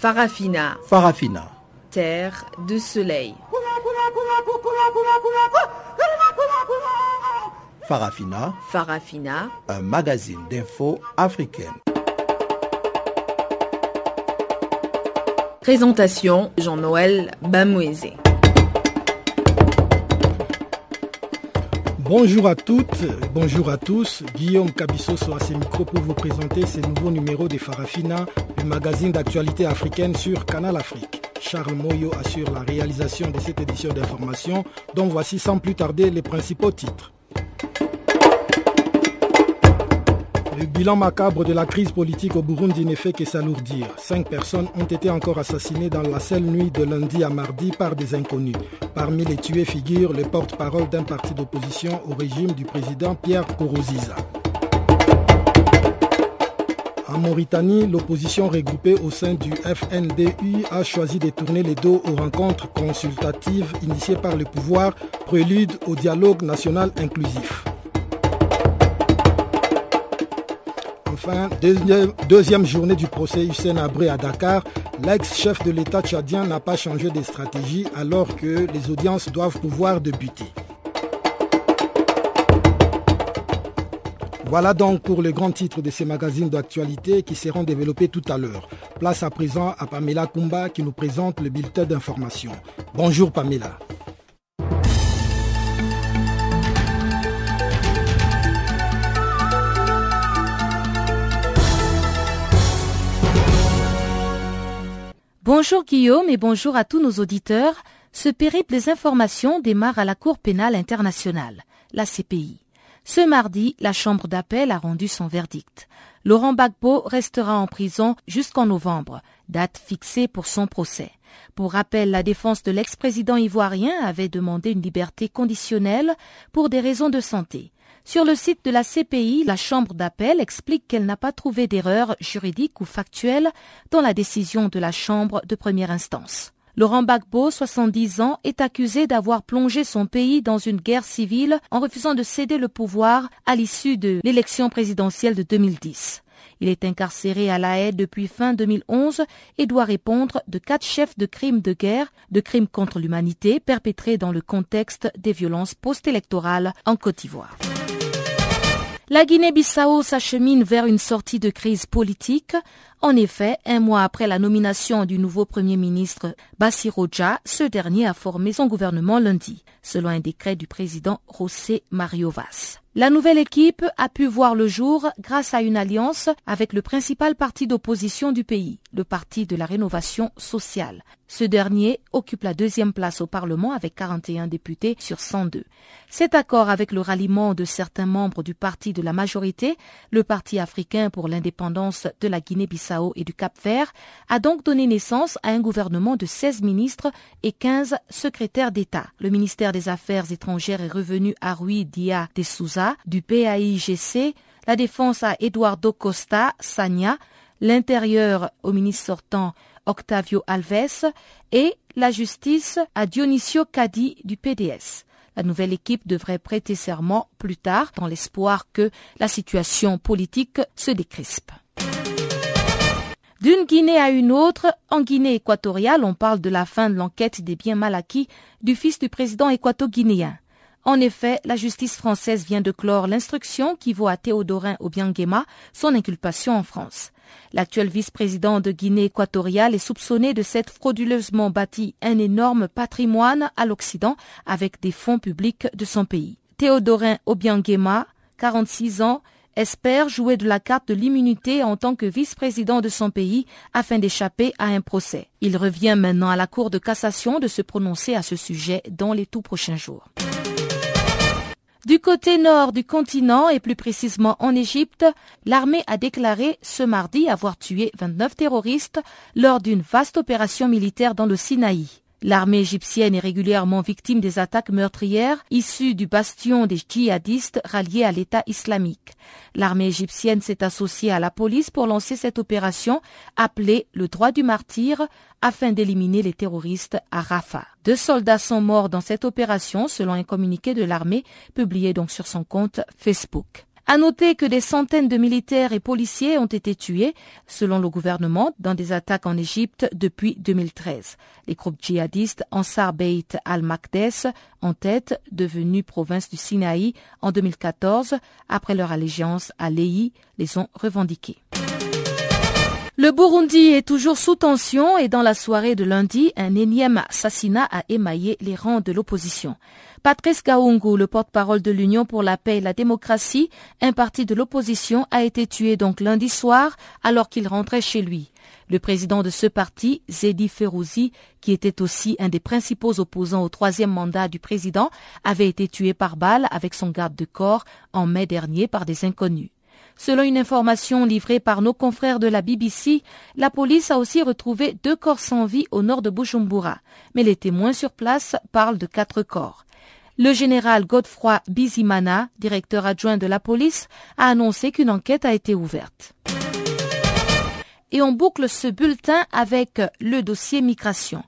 Farafina. Farafina. Terre de soleil. Farafina. Farafina. Un magazine d'infos africaine. Présentation Jean-Noël Bamouezé. Bonjour à toutes, bonjour à tous. Guillaume Cabissoso sur ces micros pour vous présenter ce nouveau numéro de Farafina, le magazine d'actualité africaine sur Canal Afrique. Charles Moyo assure la réalisation de cette édition d'information, dont voici sans plus tarder les principaux titres. Le bilan macabre de la crise politique au Burundi n'est fait que s'alourdir. Cinq personnes ont été encore assassinées dans la seule nuit de lundi à mardi par des inconnus. Parmi les tués figure le porte-parole d'un parti d'opposition au régime du président Pierre Kourouziza. En Mauritanie, l'opposition regroupée au sein du FNDU a choisi de tourner les dos aux rencontres consultatives initiées par le pouvoir, prélude au dialogue national inclusif. Enfin, deuxième, journée du procès Hussein Abré à Dakar, l'ex-chef de l'État tchadien n'a pas changé de stratégie alors que les audiences doivent pouvoir débuter. Voilà donc pour le grand titre de ces magazines d'actualité qui seront développés tout à l'heure. Place à présent à Pamela Kumba qui nous présente le bulletin d'information. Bonjour Pamela. Bonjour Guillaume et bonjour à tous nos auditeurs. Ce périple des informations démarre à la Cour pénale internationale, la CPI. Ce mardi, la Chambre d'appel a rendu son verdict. Laurent Gbagbo restera en prison jusqu'en novembre, date fixée pour son procès. Pour rappel, la défense de l'ex-président ivoirien avait demandé une liberté conditionnelle pour des raisons de santé. Sur le site de la CPI, la Chambre d'appel explique qu'elle n'a pas trouvé d'erreur juridique ou factuelle dans la décision de la Chambre de première instance. Laurent Gbagbo, 70 ans, est accusé d'avoir plongé son pays dans une guerre civile en refusant de céder le pouvoir à l'issue de l'élection présidentielle de 2010. Il est incarcéré à La Haye depuis fin 2011 et doit répondre de quatre chefs de crimes de guerre, de crimes contre l'humanité perpétrés dans le contexte des violences post-électorales en Côte d'Ivoire. La Guinée-Bissau s'achemine vers une sortie de crise politique. En effet, un mois après la nomination du nouveau Premier ministre Bassiroja, ce dernier a formé son gouvernement lundi, selon un décret du président José Mario Vaz. La nouvelle équipe a pu voir le jour grâce à une alliance avec le principal parti d'opposition du pays, le Parti de la Rénovation sociale. Ce dernier occupe la deuxième place au Parlement avec 41 députés sur 102. Cet accord avec le ralliement de certains membres du parti de la majorité, le Parti africain pour l'indépendance de la Guinée-Bissau et du Cap-Vert, a donc donné naissance à un gouvernement de 16 ministres et 15 secrétaires d'État. Le ministère des Affaires étrangères est revenu à Rui Dia de Souza du PAIGC, la défense à Eduardo Costa Sagna, l'intérieur au ministre sortant Octavio Alves et la justice à Dionisio Cadi du PDS. La nouvelle équipe devrait prêter serment plus tard dans l'espoir que la situation politique se décrispe. D'une Guinée à une autre, en Guinée équatoriale, on parle de la fin de l'enquête des biens mal acquis du fils du président équato-guinéen. En effet, la justice française vient de clore l'instruction qui vaut à Théodorin Obiangema son inculpation en France. L'actuel vice-président de Guinée équatoriale est soupçonné de s'être frauduleusement bâti un énorme patrimoine à l'Occident avec des fonds publics de son pays. Théodorin Obiangema, 46 ans, espère jouer de la carte de l'immunité en tant que vice-président de son pays afin d'échapper à un procès. Il revient maintenant à la Cour de cassation de se prononcer à ce sujet dans les tout prochains jours. Du côté nord du continent et plus précisément en Égypte, l'armée a déclaré ce mardi avoir tué 29 terroristes lors d'une vaste opération militaire dans le Sinaï. L'armée égyptienne est régulièrement victime des attaques meurtrières issues du bastion des djihadistes ralliés à l'État islamique. L'armée égyptienne s'est associée à la police pour lancer cette opération appelée le droit du martyr afin d'éliminer les terroristes à Rafah. Deux soldats sont morts dans cette opération selon un communiqué de l'armée publié donc sur son compte Facebook. À noter que des centaines de militaires et policiers ont été tués, selon le gouvernement, dans des attaques en Égypte depuis 2013. Les groupes djihadistes Ansar Beit al-Maqdes, en tête, devenus province du Sinaï en 2014, après leur allégeance à l'EI, les ont revendiqués. Le Burundi est toujours sous tension et dans la soirée de lundi, un énième assassinat a émaillé les rangs de l'opposition. Patrice Gaungu, le porte-parole de l'Union pour la paix et la démocratie, un parti de l'opposition, a été tué donc lundi soir alors qu'il rentrait chez lui. Le président de ce parti, Zedi Ferouzi, qui était aussi un des principaux opposants au troisième mandat du président, avait été tué par balle avec son garde de corps en mai dernier par des inconnus. Selon une information livrée par nos confrères de la BBC, la police a aussi retrouvé deux corps sans vie au nord de Bujumbura, mais les témoins sur place parlent de quatre corps. Le général Godefroy Bizimana, directeur adjoint de la police, a annoncé qu'une enquête a été ouverte. Et on boucle ce bulletin avec le dossier migration.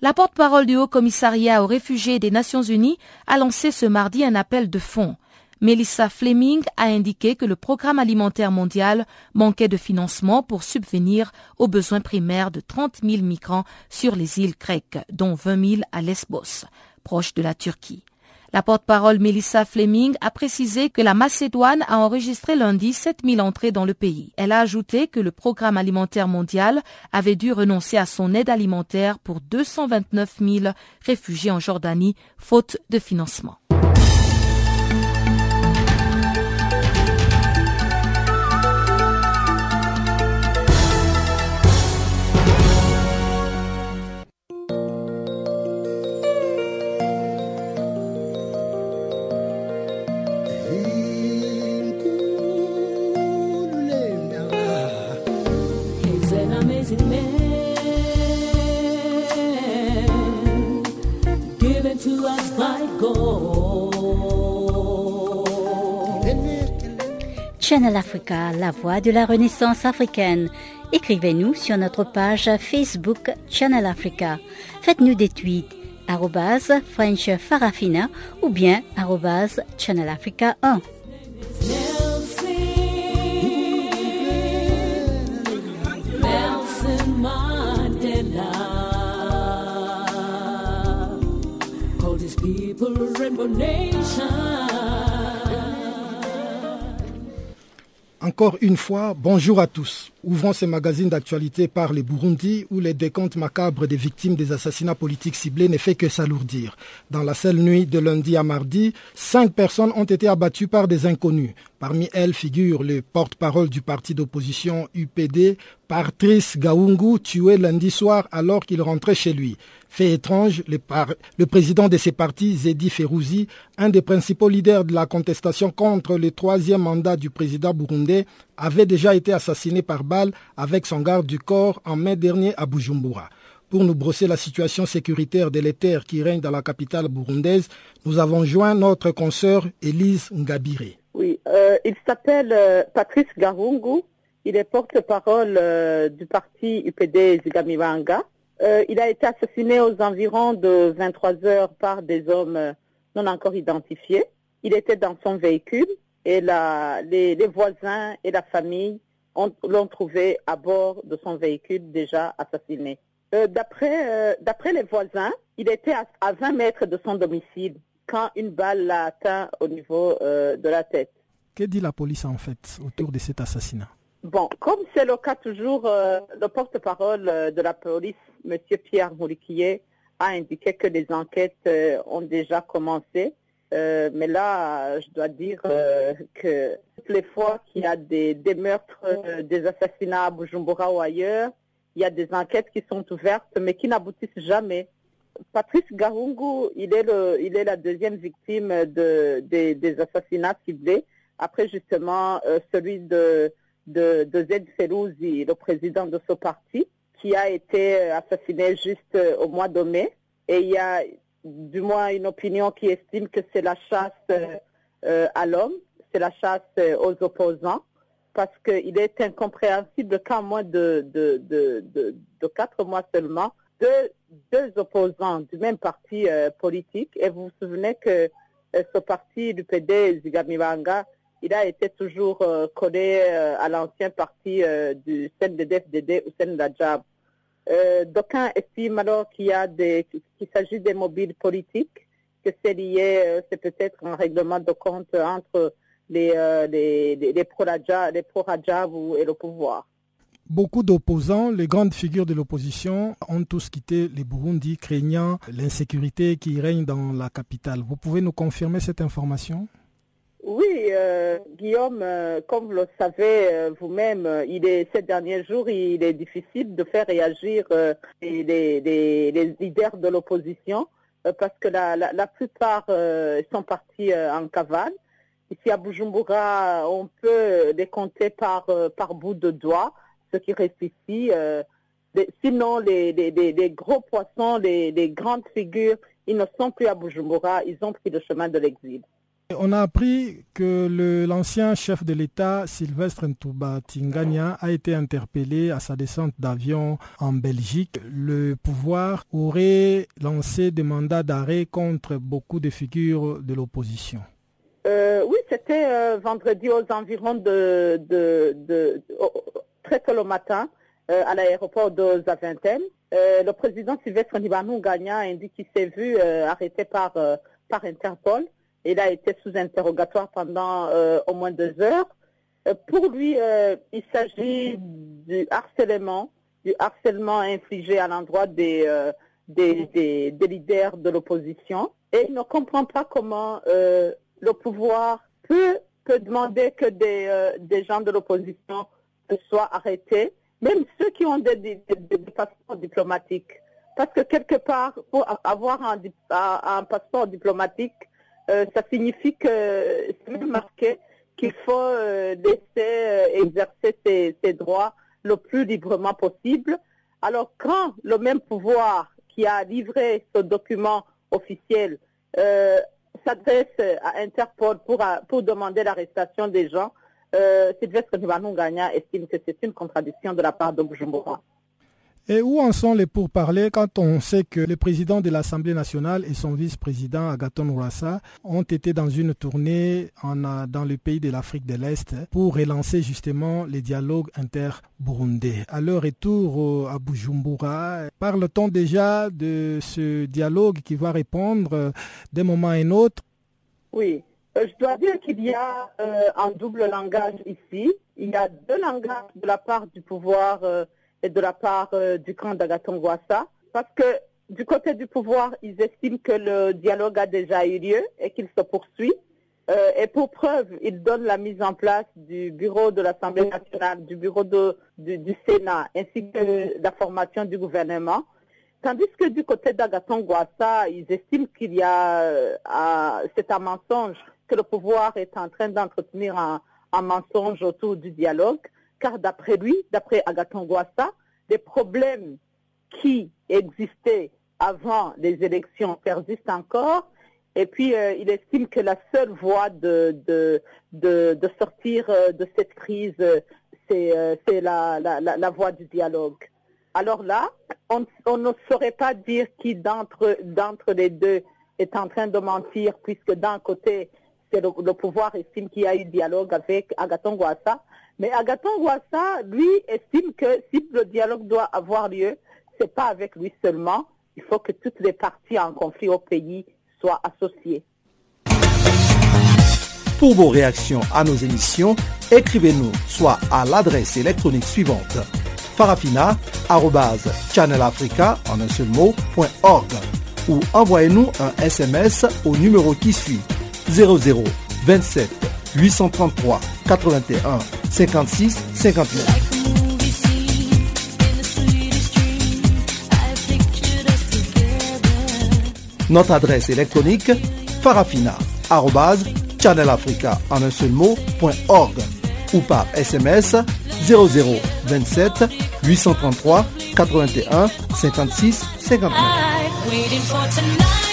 La porte-parole du Haut Commissariat aux réfugiés des Nations Unies a lancé ce mardi un appel de fonds. Melissa Fleming a indiqué que le programme alimentaire mondial manquait de financement pour subvenir aux besoins primaires de 30 000 migrants sur les îles grecques, dont 20 000 à Lesbos, proche de la Turquie. La porte-parole Melissa Fleming a précisé que la Macédoine a enregistré lundi 7 000 entrées dans le pays. Elle a ajouté que le programme alimentaire mondial avait dû renoncer à son aide alimentaire pour 229 000 réfugiés en Jordanie, faute de financement. Channel Africa, la voix de la renaissance africaine. Écrivez-nous sur notre page Facebook Channel Africa. Faites-nous des tweets French Farafina ou bien Channel Africa 1. Encore une fois, bonjour à tous. Ouvrons ces magazines d'actualité par les Burundi où les décomptes macabres des victimes des assassinats politiques ciblés ne fait que s'alourdir. Dans la seule nuit de lundi à mardi, cinq personnes ont été abattues par des inconnus. Parmi elles figure le porte-parole du parti d'opposition UPD, Patrice Gaungu, tué lundi soir alors qu'il rentrait chez lui. Fait étrange, le, président de ces partis, Zedi Ferouzi, un des principaux leaders de la contestation contre le troisième mandat du président burundais, avait déjà été assassiné par balle avec son garde du corps en mai dernier à Bujumbura. Pour nous brosser la situation sécuritaire délétère qui règne dans la capitale burundaise, nous avons joint notre consoeur Élise Ngabire. Oui, euh, il s'appelle euh, Patrice Garungu. Il est porte-parole euh, du parti UPD Zigamibanga. Euh, il a été assassiné aux environs de 23 heures par des hommes euh, non encore identifiés. Il était dans son véhicule et les, voisins et la famille l'ont trouvé à bord de son véhicule déjà assassiné. Euh, d'après les voisins, il était à, 20 mètres de son domicile quand une balle l'a atteint au niveau de la tête. Que dit la police en fait autour de cet assassinat? Bon, comme c'est le cas toujours, le porte-parole de la police M. Pierre Mouriquier a indiqué que les enquêtes euh, ont déjà commencé. Euh, mais là, je dois dire euh, que toutes les fois qu'il y a des, meurtres, des assassinats à Bujumbura ou ailleurs, il y a des enquêtes qui sont ouvertes, mais qui n'aboutissent jamais. Patrice Garungu, il est, le, il est la deuxième victime de, des assassinats ciblés, après justement celui de, de, Zed Ferouzi, le président de ce parti qui a été euh, assassiné juste euh, au mois de mai. Et il y a du moins une opinion qui estime que c'est la chasse euh, à l'homme, c'est la chasse aux opposants, parce qu'il est incompréhensible qu'en moins de, de, de, de, quatre mois seulement, deux, deux opposants du même parti politique, et vous vous souvenez que ce parti, du PD, Zigamibanga, il a été toujours collé à l'ancien parti du CNDD-FDD ou CNDAJAB. D'aucuns estiment alors qu'il qu'il s'agit des mobiles politiques, que c'est lié, c'est peut-être un règlement de compte entre les, les, pro-Rajab et le pouvoir. Beaucoup d'opposants, les grandes figures de l'opposition, ont tous quitté les Burundi, craignant l'insécurité qui règne dans la capitale. Vous pouvez nous confirmer cette information? Oui, euh, Guillaume, euh, comme vous le savez euh, vous-même, il est ces derniers jours, il est difficile de faire réagir les, les, leaders de l'opposition parce que la, plupart sont partis en cavale. Ici à Bujumbura, on peut les compter par, bout de doigts ce qui reste ici. Sinon, les, gros poissons, les, grandes figures, ils ne sont plus à Bujumbura, ils ont pris le chemin de l'exil. On a appris que l'ancien chef de l'État, Sylvestre Ntouba Tingania, a été interpellé à sa descente d'avion en Belgique. Le pouvoir aurait lancé des mandats d'arrêt contre beaucoup de figures de l'opposition. Euh, oui, c'était euh, vendredi aux environs de, très tôt le matin euh, à l'aéroport de Zaventem. Euh, le président Sylvestre Nibanou Gagna indique qu'il s'est vu euh, arrêté par Interpol. Il a été sous interrogatoire pendant au moins deux heures. pour lui, il s'agit du harcèlement, du harcèlement infligé à l'endroit des, leaders de l'opposition. Et il ne comprend pas comment le pouvoir peut, demander que des, gens de l'opposition soient arrêtés, même ceux qui ont des, passeports diplomatiques. Parce que quelque part, pour avoir un passeport diplomatique, euh, ça signifie que c'est marqué qu'il faut euh, laisser euh, exercer ses, droits le plus librement possible. Alors quand le même pouvoir qui a livré ce document officiel s'adresse à Interpol pour, pour demander l'arrestation des gens, euh, Sylvestre Gagna estime que c'est une contradiction de la part de Bujumbura. Et où en sont les pourparlers quand on sait que le président de l'Assemblée nationale et son vice-président Agaton Ouassa ont été dans une tournée en, dans le pays de l'Afrique de l'Est pour relancer justement les dialogues inter-burundais? À leur retour à Bujumbura, parle-t-on déjà de ce dialogue qui va répondre d'un moment à un autre? Oui, euh, je dois dire qu'il y a euh, un double langage ici. Il y a deux langages de la part du pouvoir euh, et de la part du camp d'Agaton Parce que du côté du pouvoir, ils estiment que le dialogue a déjà eu lieu et qu'il se poursuit. et pour preuve, ils donnent la mise en place du bureau de l'Assemblée nationale, du bureau du, Sénat, ainsi que la formation du gouvernement. Tandis que du côté d'Agaton ils estiment qu'il y a, c'est un mensonge que le pouvoir est en train d'entretenir un, mensonge autour du dialogue, car d'après lui, d'après Agaton Gwassa, les problèmes qui existaient avant les élections persistent encore, et puis euh, il estime que la seule voie de, sortir euh, de cette crise, c'est euh, la, la, voie du dialogue. Alors là, on, ne saurait pas dire qui d'entre les deux est en train de mentir, puisque d'un côté, c'est le, pouvoir estime qu'il y a eu dialogue avec Agaton Gwassa. Mais Agaton Gwassa, lui, estime que si le dialogue doit avoir lieu, c'est pas avec lui seulement. Il faut que toutes les parties en conflit au pays soient associées. Pour vos réactions à nos émissions, écrivez-nous soit à l'adresse électronique suivante farafina.channelafrica ou envoyez-nous un SMS au numéro qui suit 00 27 833 81 56 59. Notre adresse électronique farafina.channelafrica en un seul mot.org ou par SMS 0027 833 81 56 59.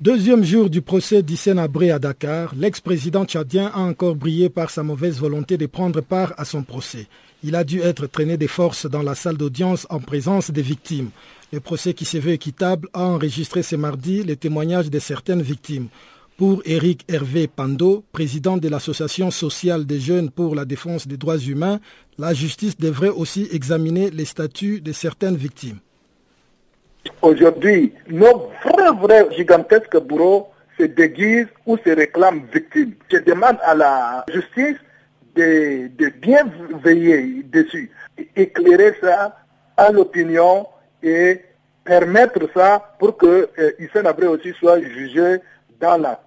Deuxième jour du procès d'Hissène Abré à Dakar, l'ex-président tchadien a encore brillé par sa mauvaise volonté de prendre part à son procès. Il a dû être traîné des forces dans la salle d'audience en présence des victimes. Le procès qui s'est vu équitable a enregistré ce mardi les témoignages de certaines victimes. Pour Eric Hervé Pando, président de l'Association sociale des jeunes pour la défense des droits humains, la justice devrait aussi examiner les statuts de certaines victimes. Aujourd'hui, nos vrais, vrais gigantesques bourreaux se déguisent ou se réclament victimes. Je demande à la justice de, bien veiller dessus, éclairer ça à l'opinion et permettre ça pour que euh, Abré aussi soit jugé dans la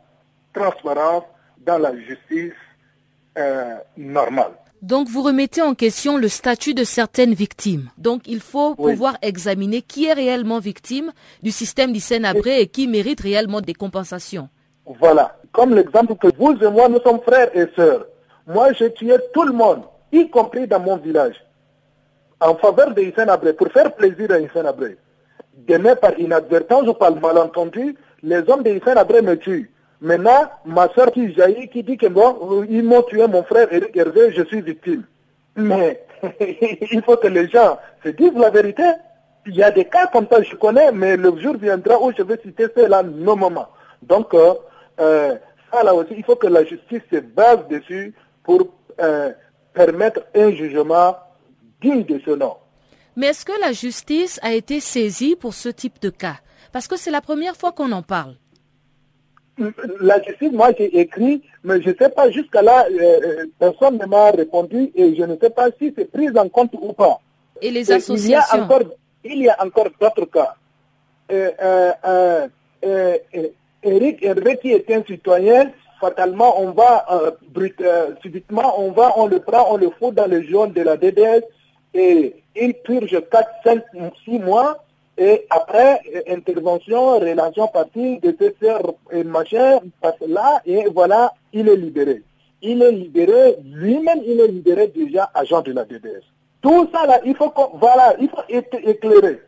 transparence dans la justice euh, normale. Donc vous remettez en question le statut de certaines victimes. Donc il faut pouvoir examiner qui est réellement victime du système Abré et qui mérite réellement des compensations. Voilà. Comme l'exemple que vous et moi, nous sommes frères et sœurs. Moi, j'ai tué tout le monde, y compris dans mon village, en faveur de Hissène Abré, pour faire plaisir à Hissène Abré. Demain, par inadvertance ou par malentendu, les hommes de Hissène Abré me tuent. Maintenant, ma soeur qui jaillit, qui dit que bon, ils m'ont tué mon frère Eric Hervé, je suis victime. Mais il faut que les gens se disent la vérité. Il y a des cas comme ça, je connais, mais le jour viendra où je vais citer cela moments. Donc, euh, euh, ça là aussi, il faut que la justice se base dessus pour euh, permettre un jugement digne de ce nom. Mais est-ce que la justice a été saisie pour ce type de cas? Parce que c'est la première fois qu'on en parle la justice, moi j'ai écrit, mais je ne sais pas jusqu'à là, euh, euh, personne ne m'a répondu et je ne sais pas si c'est pris en compte ou pas. Et les associations Il y a encore, d'autres cas. Euh, Eric Hervé qui est un citoyen, fatalement on va, subitement on va, on le prend, on le fout dans le jaune de la DDS et il purge 4, 5, 6 mois et après, intervention, relation partie, DCCR et machin, passe là, et voilà, il est libéré. Il est libéré, lui-même, il est libéré déjà agent de la DDS. Tout ça là, il faut, voilà, il faut éclairer.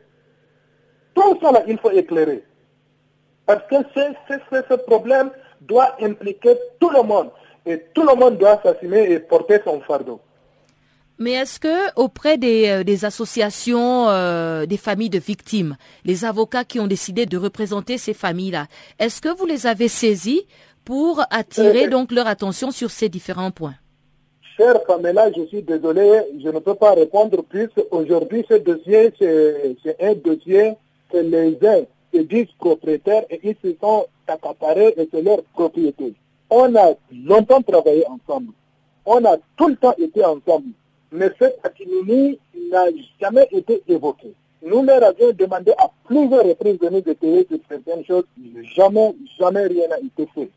Tout ça là, il faut éclairer. Parce que ce problème doit impliquer tout le monde. Et tout le monde doit s'assumer et porter son fardeau. Mais est-ce que auprès des, euh, associations euh, des familles de victimes, les avocats qui ont décidé de représenter ces familles-là, est-ce que vous les avez saisis pour attirer euh, donc leur attention sur ces différents points? Cher Pamela, je suis désolé, je ne peux pas répondre plus. Aujourd'hui, ce dossier, c'est un dossier que les uns se disent propriétaires et ils se sont accaparés et c'est leur propriété. On a longtemps travaillé ensemble. On a tout le temps été ensemble mais cette actimie n'a jamais été évoquée. Nous leur avions demandé à plusieurs reprises de nous détailler sur certaines choses, jamais, jamais rien n'a été fait.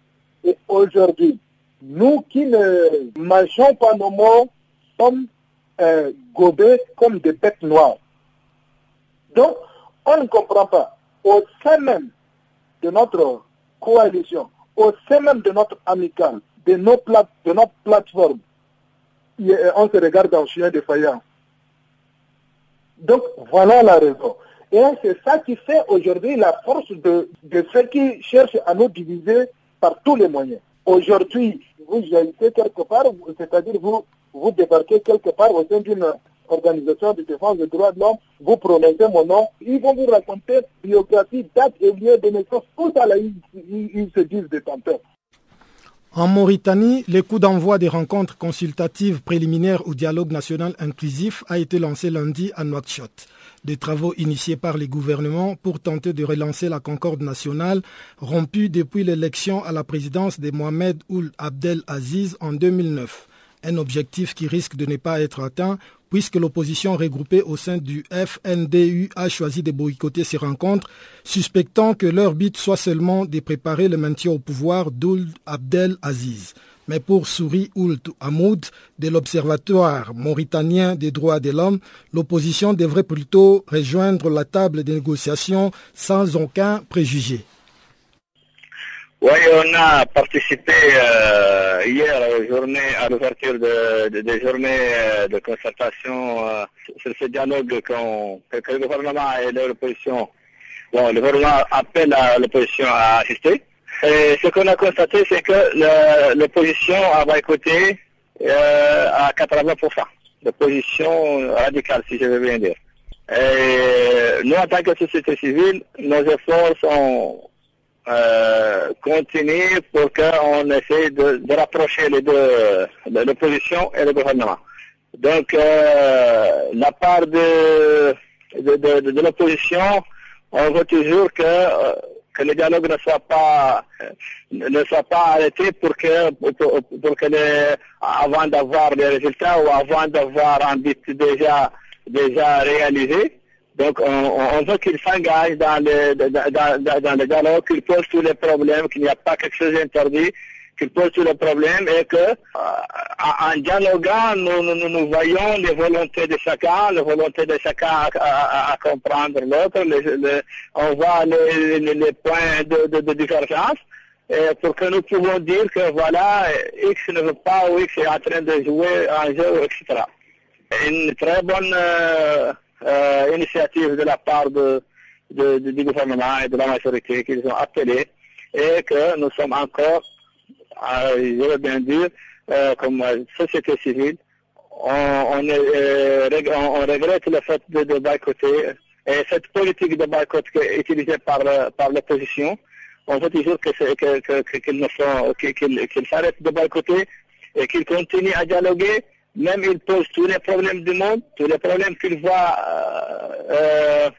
Et aujourd'hui, nous qui ne mangeons pas nos mots sommes euh, gobés comme des bêtes noires. Donc, on ne comprend pas. Au sein même de notre coalition, au sein même de notre amicale, de, nos de notre plateforme, on se regarde en chien faïence. Donc voilà la raison. Et c'est ça qui fait aujourd'hui la force de, ceux qui cherchent à nous diviser par tous les moyens. Aujourd'hui, vous jaillissez quelque part, c'est-à-dire vous, vous débarquez quelque part au sein d'une organisation de défense des droits de l'homme, vous prononcez mon nom, ils vont vous raconter biographie, date et lieu de naissance, tout ça là, ils, ils, se disent détenteurs. En Mauritanie, le coup d'envoi des rencontres consultatives préliminaires au dialogue national inclusif a été lancé lundi à Nouakchott. Des travaux initiés par les gouvernements pour tenter de relancer la concorde nationale, rompue depuis l'élection à la présidence de Mohamed Ould Abdel Aziz en 2009 un objectif qui risque de ne pas être atteint puisque l'opposition regroupée au sein du FNDU a choisi de boycotter ces rencontres, suspectant que leur but soit seulement de préparer le maintien au pouvoir d'Ould Abdel Aziz. Mais pour Souri Ould Hamoud de l'Observatoire mauritanien des droits de l'homme, l'opposition devrait plutôt rejoindre la table de négociation sans aucun préjugé. Oui, on a participé euh, hier à journée, à l'ouverture de, des journées euh, de concertation euh, sur ce dialogue que le gouvernement et l'opposition, bon, le gouvernement appelle l'opposition à assister. Et ce qu'on a constaté, c'est que l'opposition a écouté à 80%. L'opposition radicale, si je veux bien dire. Et nous, en tant que société civile, nos efforts sont euh, continue pour qu'on essaie de, de, rapprocher les deux, l'opposition et le gouvernement. Donc, euh, la part de, de, de, de l'opposition, on veut toujours que, euh, que le dialogue ne soit pas ne soit pas arrêté pour que pour, pour que les, avant d'avoir des résultats ou avant d'avoir un but déjà déjà réalisé. Donc, on, on veut qu'il s'engage dans le, dans, dans, dans le dialogue, qu'il pose tous les problèmes, qu'il n'y a pas quelque chose d'interdit, qu'il pose tous les problèmes et que, euh, en dialoguant, nous, nous, nous, voyons les volontés de chacun, les volontés de chacun à, à, à comprendre l'autre, on voit les, les, les points de, de, de divergence. Et pour que nous pouvons dire que voilà, X ne veut pas ou X est en train de jouer un jeu, etc. Une très bonne euh, euh, initiative de la part de, de, du gouvernement et de la majorité qu'ils ont appelé et que nous sommes encore, euh, je veux bien dire, euh, comme société civile, on, on, est, on, regrette le fait de, de boycotter et cette politique de boycott utilisée par, par l'opposition, on veut toujours qu'ils que, que, que, qu s'arrêtent de boycotter et qu'ils continuent à dialoguer même il pose tous les problèmes du monde, tous les problèmes qu'il voit, euh,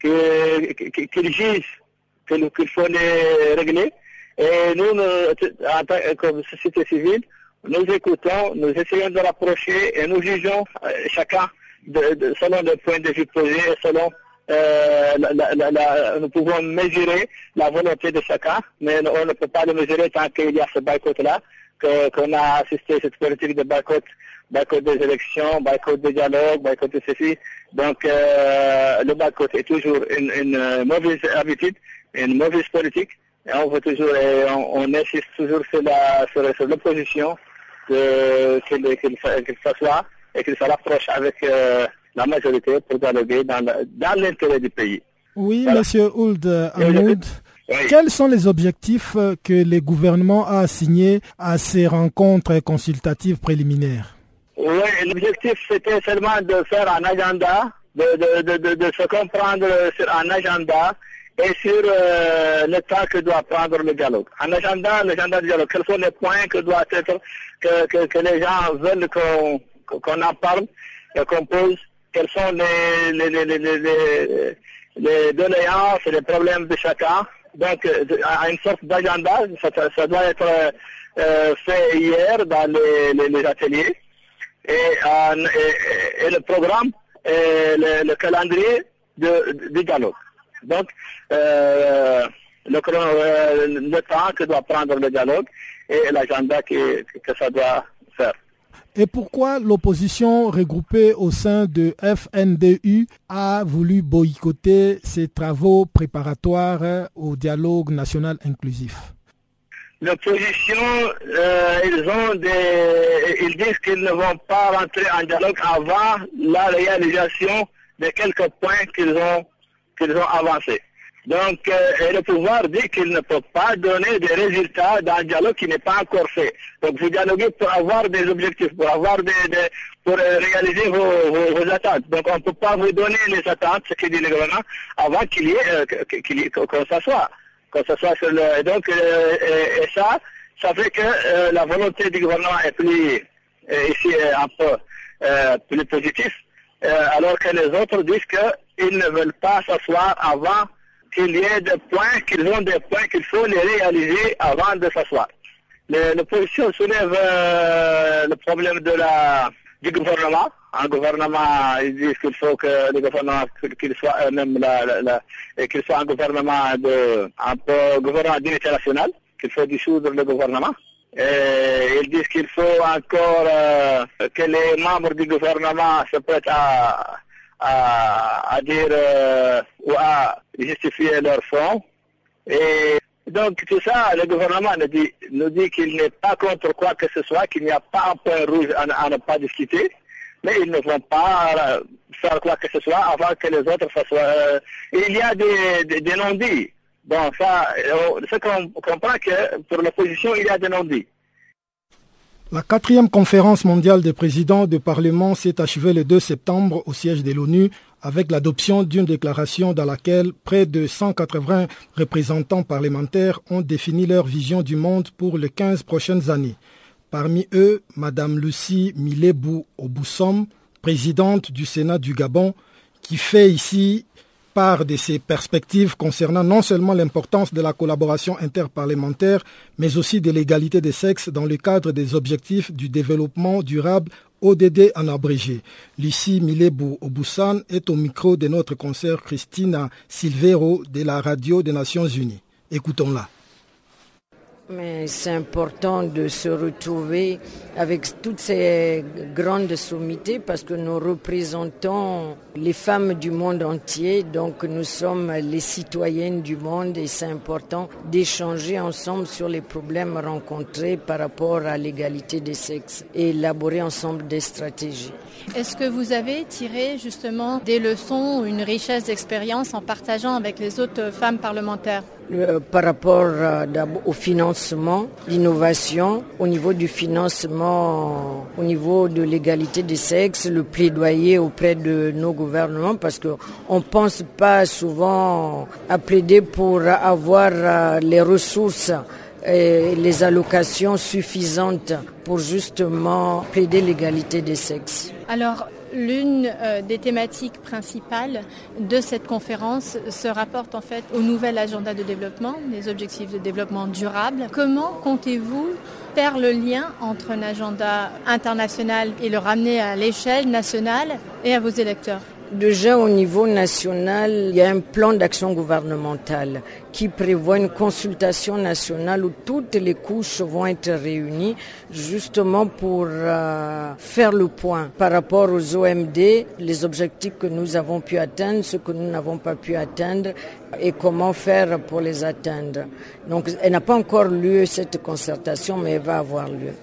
qu'il juge qu'il faut les régler. Et nous, tant, comme société civile, nous écoutons, nous essayons de rapprocher et nous jugeons chacun de, de, selon le point de vue posé et selon euh, nous pouvons mesurer la volonté de chacun, mais on ne peut pas le mesurer tant qu'il y a ce boycott-là, qu'on a assisté à cette politique de boycott boycott des élections, boycott des dialogues, boycott de ceci. Donc euh, le boycott est toujours une, une, mauvaise habitude, une mauvaise politique. Et on veut toujours, et on, on, insiste toujours sur la sur, sur l'opposition qu'il qu s'assoie et qu'il se rapproche avec euh, la majorité pour dialoguer dans l'intérêt du pays. Oui, voilà. Monsieur Ould Hamoud. Oui. Quels sont les objectifs que le gouvernement a assignés à ces rencontres consultatives préliminaires? Oui, l'objectif c'était seulement de faire un agenda, de, de, de, de, se comprendre sur un agenda et sur euh, le temps que doit prendre le dialogue. Un agenda, l'agenda du dialogue, quels sont les points que doit être, que, que, que les gens veulent qu'on qu'on en parle et qu'on pose, quels sont les, les, les, les, les, les doléances et les problèmes de chacun? Donc, à une sorte d'agenda, ça, ça, doit être euh, fait hier dans les, les ateliers et, euh, et, le programme et le, le calendrier de, du dialogue. Donc, euh, le, le, temps que doit prendre le dialogue et l'agenda que, que ça doit faire. Et pourquoi l'opposition regroupée au sein de FNDU a voulu boycotter ces travaux préparatoires au dialogue national inclusif? L'opposition, euh, ils ont des, ils disent qu'ils ne vont pas rentrer en dialogue avant la réalisation de quelques points qu'ils ont, qu'ils ont avancés. Donc, euh, le pouvoir dit qu'il ne peut pas donner des résultats d'un dialogue qui n'est pas encore fait. Donc, vous dialoguez pour avoir des objectifs, pour avoir des, pour réaliser vos, vos, attentes. Donc, on ne peut pas vous donner les attentes, ce que dit le gouvernement, avant qu'il y ait, euh, qu'il y ait, qu'on s'assoie que ce soit sur le... Et donc, euh, et, ça, ça fait que euh, la volonté du gouvernement est plus, euh, ici, un peu plus positive, alors que les autres disent qu'ils ne veulent pas s'asseoir avant qu'il y ait des points, qu'ils ont des points qu'il faut les réaliser avant de s'asseoir. L'opposition soulève le problème de la, du gouvernement, un gouvernement, ils disent qu'il faut que le gouvernement, qu'il soit même la, la, qu'il soit un gouvernement de, un peu gouvernement d'unité nationale, qu'il faut dissoudre le gouvernement. Et ils disent qu'il faut encore euh, que les membres du gouvernement se prêtent à, à, à dire euh, ou à justifier leurs fonds. Et donc tout ça, le gouvernement nous dit, qu'il n'est pas contre quoi que ce soit, qu'il n'y a pas un point rouge à, ne pas discuter mais ils ne vont pas faire quoi que ce soit avant que les autres fassent. Euh, il y a des, non-dits. Bon, ça, ce qu'on comprend que pour l'opposition, il y a des non-dits. La quatrième conférence mondiale des présidents de Parlement s'est achevée le 2 septembre au siège de l'ONU avec l'adoption d'une déclaration dans laquelle près de 180 représentants parlementaires ont défini leur vision du monde pour les 15 prochaines années. Parmi eux, Madame Lucie Milebou Oboussom, présidente du Sénat du Gabon, qui fait ici part de ses perspectives concernant non seulement l'importance de la collaboration interparlementaire, mais aussi de l'égalité des sexes dans le cadre des objectifs du développement durable ODD en abrégé. Lucie Milebou Oboussan est au micro de notre concert Christina Silvero de la radio des Nations Unies. Écoutons-la. Mais c'est important de se retrouver avec toutes ces grandes sommités parce que nous représentons les femmes du monde entier, donc nous sommes les citoyennes du monde et c'est important d'échanger ensemble sur les problèmes rencontrés par rapport à l'égalité des sexes et élaborer ensemble des stratégies. Est-ce que vous avez tiré justement des leçons, une richesse d'expérience en partageant avec les autres femmes parlementaires? Euh, par rapport euh, au financement, l'innovation, au niveau du financement, au niveau de l'égalité des sexes, le plaidoyer auprès de nos parce qu'on ne pense pas souvent à plaider pour avoir euh, les ressources et les allocations suffisantes pour justement plaider l'égalité des sexes. Alors, L'une euh, des thématiques principales de cette conférence se rapporte en fait au nouvel agenda de développement, les objectifs de développement durable. Comment comptez-vous faire le lien entre un agenda international et le ramener à l'échelle nationale et à vos électeurs? Déjà au niveau national, il y a un plan d'action gouvernemental qui prévoit une consultation nationale où toutes les couches vont être réunies justement pour euh, faire le point par rapport aux OMD, les objectifs que nous avons pu atteindre, ce que nous n'avons pas pu atteindre et comment faire pour les atteindre. Donc elle n'a pas encore lieu cette concertation, mais elle va avoir lieu.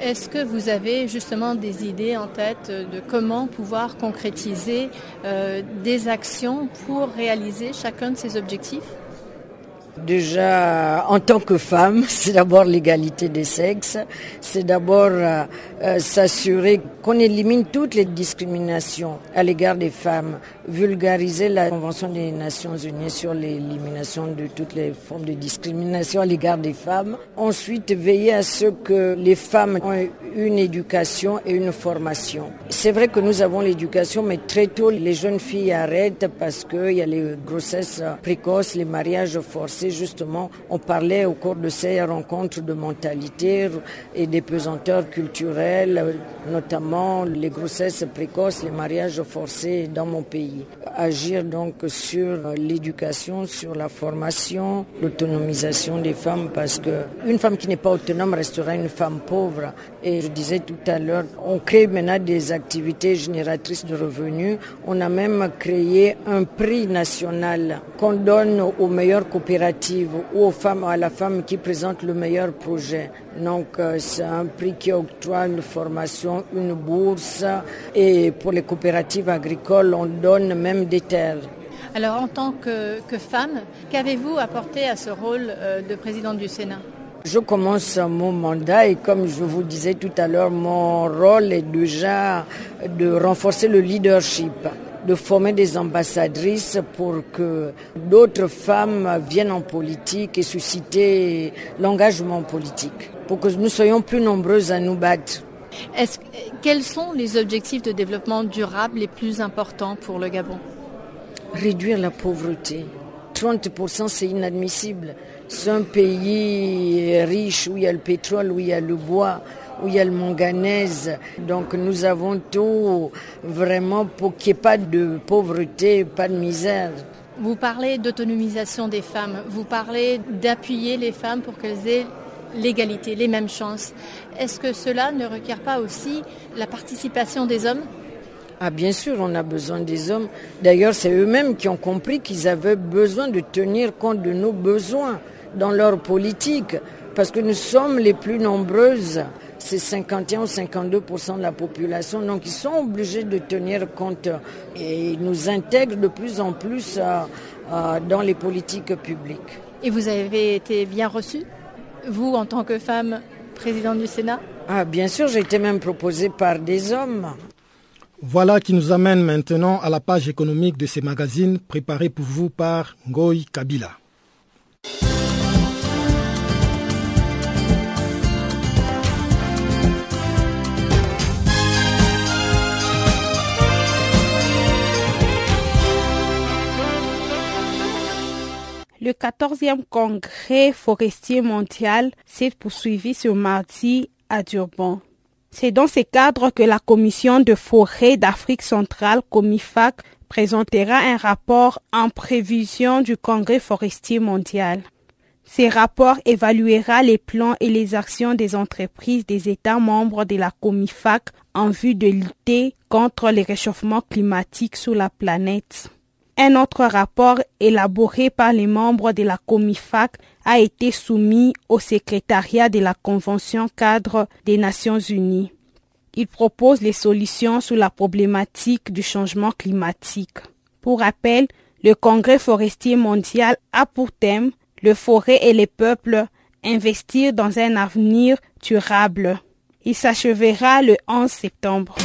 Est-ce que vous avez justement des idées en tête de comment pouvoir concrétiser euh, des actions pour réaliser chacun de ces objectifs? Déjà, en tant que femme, c'est d'abord l'égalité des sexes, c'est d'abord euh, euh, s'assurer qu'on élimine toutes les discriminations à l'égard des femmes, vulgariser la Convention des Nations Unies sur l'élimination de toutes les formes de discrimination à l'égard des femmes. Ensuite, veiller à ce que les femmes aient une éducation et une formation. C'est vrai que nous avons l'éducation, mais très tôt, les jeunes filles arrêtent parce qu'il y a les grossesses précoces, les mariages forcés. Justement, on parlait au cours de ces rencontres de mentalité et des pesanteurs culturelles, notamment les grossesses précoces, les mariages forcés dans mon pays. Agir donc sur l'éducation, sur la formation, l'autonomisation des femmes, parce qu'une femme qui n'est pas autonome restera une femme pauvre. Et je disais tout à l'heure, on crée maintenant des activités génératrices de revenus. On a même créé un prix national qu'on donne aux meilleures coopératives ou aux femmes, à la femme qui présente le meilleur projet. Donc euh, c'est un prix qui octroie une formation, une bourse. Et pour les coopératives agricoles, on donne même des terres. Alors en tant que, femme, qu'avez-vous apporté à ce rôle euh, de présidente du Sénat? Je commence mon mandat et comme je vous disais tout à l'heure, mon rôle est déjà de renforcer le leadership, de former des ambassadrices pour que d'autres femmes viennent en politique et susciter l'engagement politique, pour que nous soyons plus nombreuses à nous battre. quels sont les objectifs de développement durable les plus importants pour le Gabon? Réduire la pauvreté. 30% c'est inadmissible. C'est un pays riche où il y a le pétrole, où il y a le bois, où il y a le manganèse. Donc nous avons tout vraiment pour qu'il n'y ait pas de pauvreté, pas de misère. Vous parlez d'autonomisation des femmes, vous parlez d'appuyer les femmes pour qu'elles aient l'égalité, les mêmes chances. Est-ce que cela ne requiert pas aussi la participation des hommes? Ah bien sûr, on a besoin des hommes. D'ailleurs, c'est eux-mêmes qui ont compris qu'ils avaient besoin de tenir compte de nos besoins dans leur politique, parce que nous sommes les plus nombreuses. C'est 51 ou 52% de la population, donc ils sont obligés de tenir compte et ils nous intègrent de plus en plus euh, euh, dans les politiques publiques. Et vous avez été bien reçue, vous en tant que femme présidente du Sénat? Ah bien sûr, j'ai été même proposée par des hommes. Voilà qui nous amène maintenant à la page économique de ces magazines préparés pour vous par Ngoy Kabila. Le 14e congrès forestier mondial s'est poursuivi ce mardi à Durban. C'est dans ce cadre que la Commission de forêt d'Afrique centrale, COMIFAC, présentera un rapport en prévision du congrès forestier mondial. Ce rapport évaluera les plans et les actions des entreprises des États membres de la COMIFAC en vue de lutter contre les réchauffements climatiques sur la planète. Un autre rapport élaboré par les membres de la COMIFAC a été soumis au secrétariat de la Convention cadre des Nations Unies. Il propose les solutions sur la problématique du changement climatique. Pour rappel, le Congrès forestier mondial a pour thème le forêt et les peuples investir dans un avenir durable. Il s'achèvera le 11 septembre.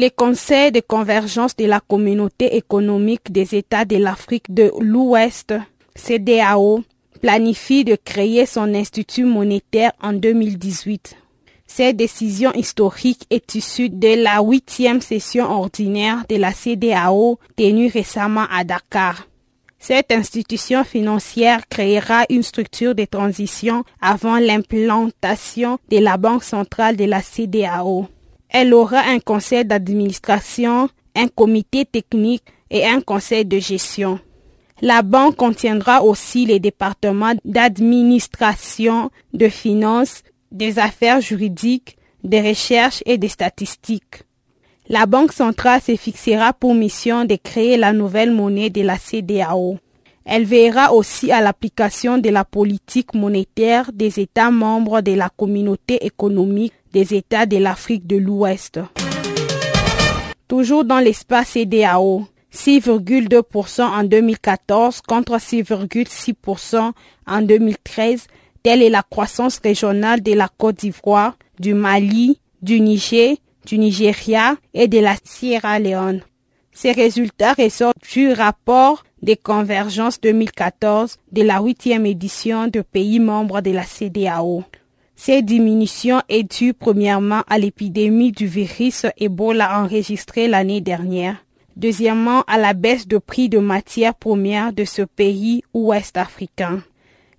Les conseils de convergence de la communauté économique des États de l'Afrique de l'Ouest, CDAO, planifie de créer son institut monétaire en 2018. Cette décision historique est issue de la huitième session ordinaire de la CDAO tenue récemment à Dakar. Cette institution financière créera une structure de transition avant l'implantation de la Banque centrale de la CDAO. Elle aura un conseil d'administration, un comité technique et un conseil de gestion. La banque contiendra aussi les départements d'administration, de finances, des affaires juridiques, des recherches et des statistiques. La Banque centrale se fixera pour mission de créer la nouvelle monnaie de la CDAO. Elle veillera aussi à l'application de la politique monétaire des États membres de la communauté économique des États de l'Afrique de l'Ouest. Toujours dans l'espace CDAO, 6,2% en 2014 contre 6,6% en 2013, telle est la croissance régionale de la Côte d'Ivoire, du Mali, du Niger, du Nigeria et de la Sierra Leone. Ces résultats ressortent du rapport des convergences 2014 de la huitième édition de pays membres de la CDAO. Cette diminution est due premièrement à l'épidémie du virus Ebola enregistrée l'année dernière. Deuxièmement, à la baisse de prix de matières premières de ce pays ouest africain.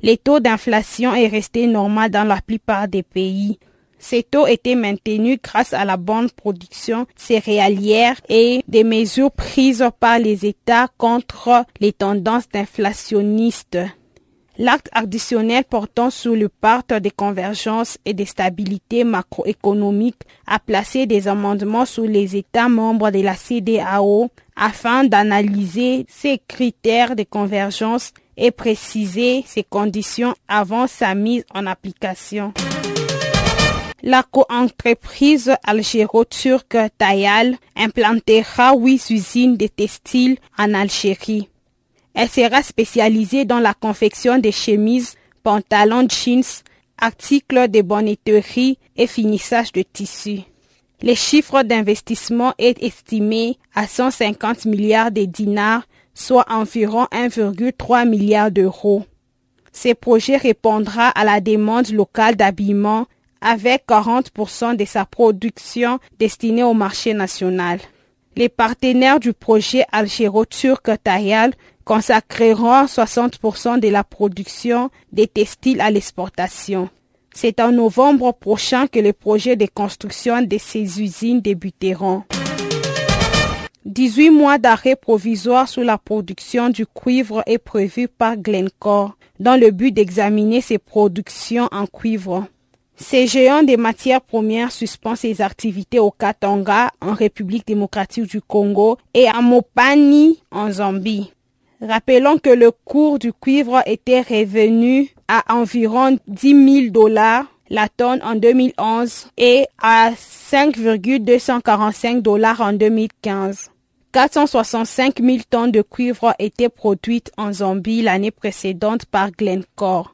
Les taux d'inflation est resté normal dans la plupart des pays. Ces taux étaient maintenus grâce à la bonne production céréalière et des mesures prises par les États contre les tendances inflationnistes. L'acte additionnel portant sur le pacte de convergence et de stabilité macroéconomique a placé des amendements sur les États membres de la CDAO afin d'analyser ces critères de convergence et préciser ses conditions avant sa mise en application. La coentreprise algéro-turque Tayal implantera huit usines de textiles en Algérie. Elle sera spécialisée dans la confection de chemises, pantalons jeans, articles de bonnetterie et finissage de tissus. Le chiffre d'investissement est estimé à 150 milliards de dinars, soit environ 1,3 milliard d'euros. Ce projet répondra à la demande locale d'habillement avec 40% de sa production destinée au marché national. Les partenaires du projet algéro-turc Tayal consacreront 60% de la production des textiles à l'exportation. C'est en novembre prochain que les projets de construction de ces usines débuteront. 18 mois d'arrêt provisoire sur la production du cuivre est prévu par Glencore dans le but d'examiner ses productions en cuivre. Ces géants des matières premières suspend ses activités au Katanga, en République démocratique du Congo, et à Mopani, en Zambie. Rappelons que le cours du cuivre était revenu à environ 10 000 dollars la tonne en 2011 et à 5,245 dollars en 2015. 465 000 tonnes de cuivre étaient produites en Zambie l'année précédente par Glencore.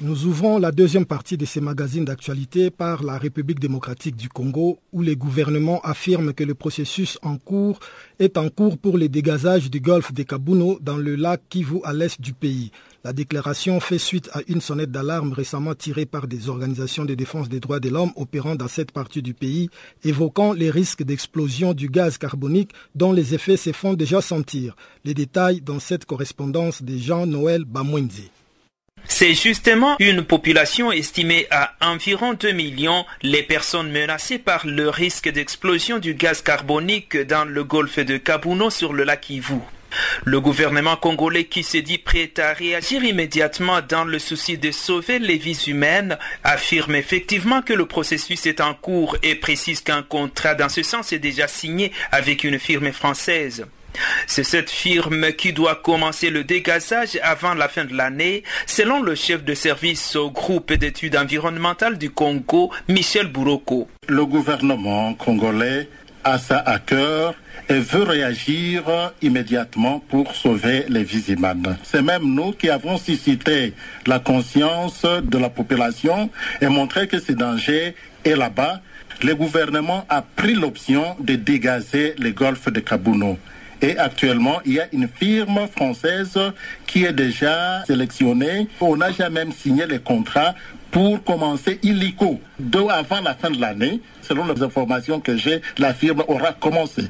Nous ouvrons la deuxième partie de ces magazines d'actualité par la République démocratique du Congo, où les gouvernements affirment que le processus en cours est en cours pour le dégazage du golfe des Kabuno dans le lac Kivu à l'est du pays. La déclaration fait suite à une sonnette d'alarme récemment tirée par des organisations de défense des droits de l'homme opérant dans cette partie du pays, évoquant les risques d'explosion du gaz carbonique dont les effets se font déjà sentir. Les détails dans cette correspondance de Jean-Noël Bamwenzi. C'est justement une population estimée à environ 2 millions les personnes menacées par le risque d'explosion du gaz carbonique dans le golfe de Kabuno sur le lac Kivu. Le gouvernement congolais qui se dit prêt à réagir immédiatement dans le souci de sauver les vies humaines affirme effectivement que le processus est en cours et précise qu'un contrat dans ce sens est déjà signé avec une firme française. C'est cette firme qui doit commencer le dégazage avant la fin de l'année, selon le chef de service au groupe d'études environnementales du Congo, Michel Bouroko. Le gouvernement congolais a ça à cœur et veut réagir immédiatement pour sauver les vies humaines. C'est même nous qui avons suscité la conscience de la population et montré que ce danger est là-bas. Le gouvernement a pris l'option de dégazer le golfe de Kabuno. Et actuellement, il y a une firme française qui est déjà sélectionnée. On n'a jamais signé les contrats pour commencer illico. Deux avant la fin de l'année, selon les informations que j'ai, la firme aura commencé.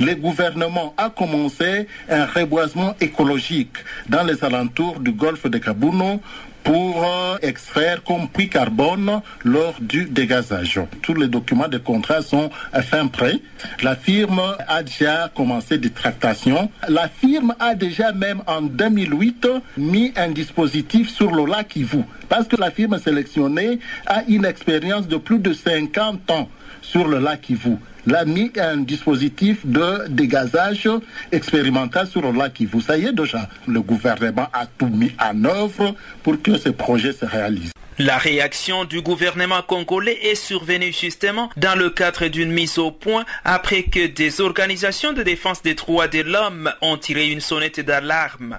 Le gouvernement a commencé un reboisement écologique dans les alentours du golfe de Kabuno pour extraire comme puits carbone lors du dégazage. Tous les documents de contrat sont fin prêts. La firme a déjà commencé des tractations. La firme a déjà même en 2008 mis un dispositif sur le lac Kivu parce que la firme sélectionnée a une expérience de plus de 50 ans sur le lac Kivu l'a mis un dispositif de dégazage expérimental sur le lac Kivu. Déjà, le gouvernement a tout mis en œuvre pour que ce projet se réalise. La réaction du gouvernement congolais est survenue justement dans le cadre d'une mise au point après que des organisations de défense des droits de l'homme ont tiré une sonnette d'alarme.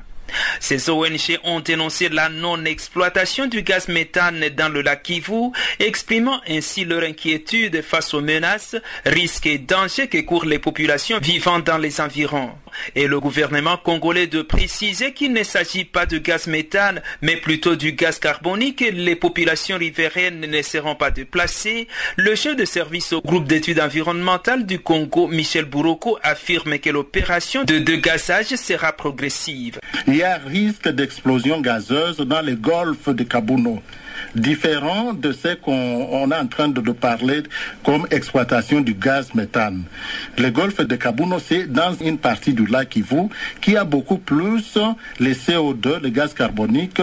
Ces ONG ont dénoncé la non-exploitation du gaz méthane dans le lac Kivu, exprimant ainsi leur inquiétude face aux menaces, risques et dangers que courent les populations vivant dans les environs. Et le gouvernement congolais de préciser qu'il ne s'agit pas de gaz méthane, mais plutôt du gaz carbonique et les populations riveraines ne seront pas déplacées. Le chef de service au groupe d'études environnementales du Congo, Michel Bouroko, affirme que l'opération de dégazage sera progressive. Il y a risque d'explosion gazeuse dans le golfe de Kabuno différent de ce qu'on est en train de parler comme exploitation du gaz méthane. Le golfe de Kabuno, c'est dans une partie du lac Kivu qui a beaucoup plus le CO2, le gaz carbonique,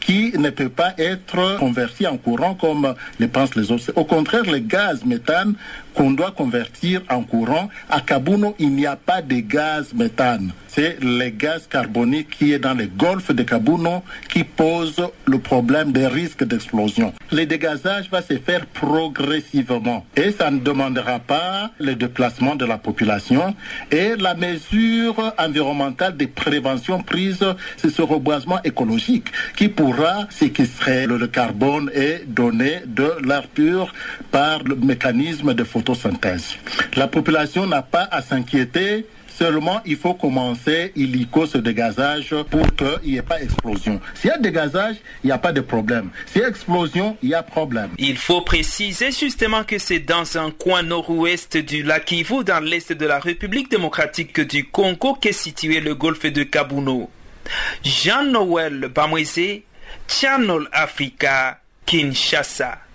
qui ne peut pas être converti en courant comme le pensent les autres. Au contraire, le gaz méthane qu'on doit convertir en courant, à Kabuno, il n'y a pas de gaz méthane. C'est le gaz carbonique qui est dans le golfe de Kabuno qui pose le problème des risques d'explosion. Le dégazage va se faire progressivement et ça ne demandera pas le déplacement de la population et la mesure environnementale de prévention prise, c'est ce reboisement écologique qui pourra séquestrer le carbone et donner de l'air pur par le mécanisme de La population n'a pas à s'inquiéter Seulement, il faut commencer illico ce dégazage pour qu'il n'y ait pas explosion. S'il y a dégazage, il n'y a pas de problème. S'il y a explosion, il y a problème. Il faut préciser justement que c'est dans un coin nord-ouest du lac Kivu, dans l'est de la République démocratique du Congo, qu'est situé le golfe de Kabuno. Jean-Noël Bamwese, Channel Africa, Kinshasa.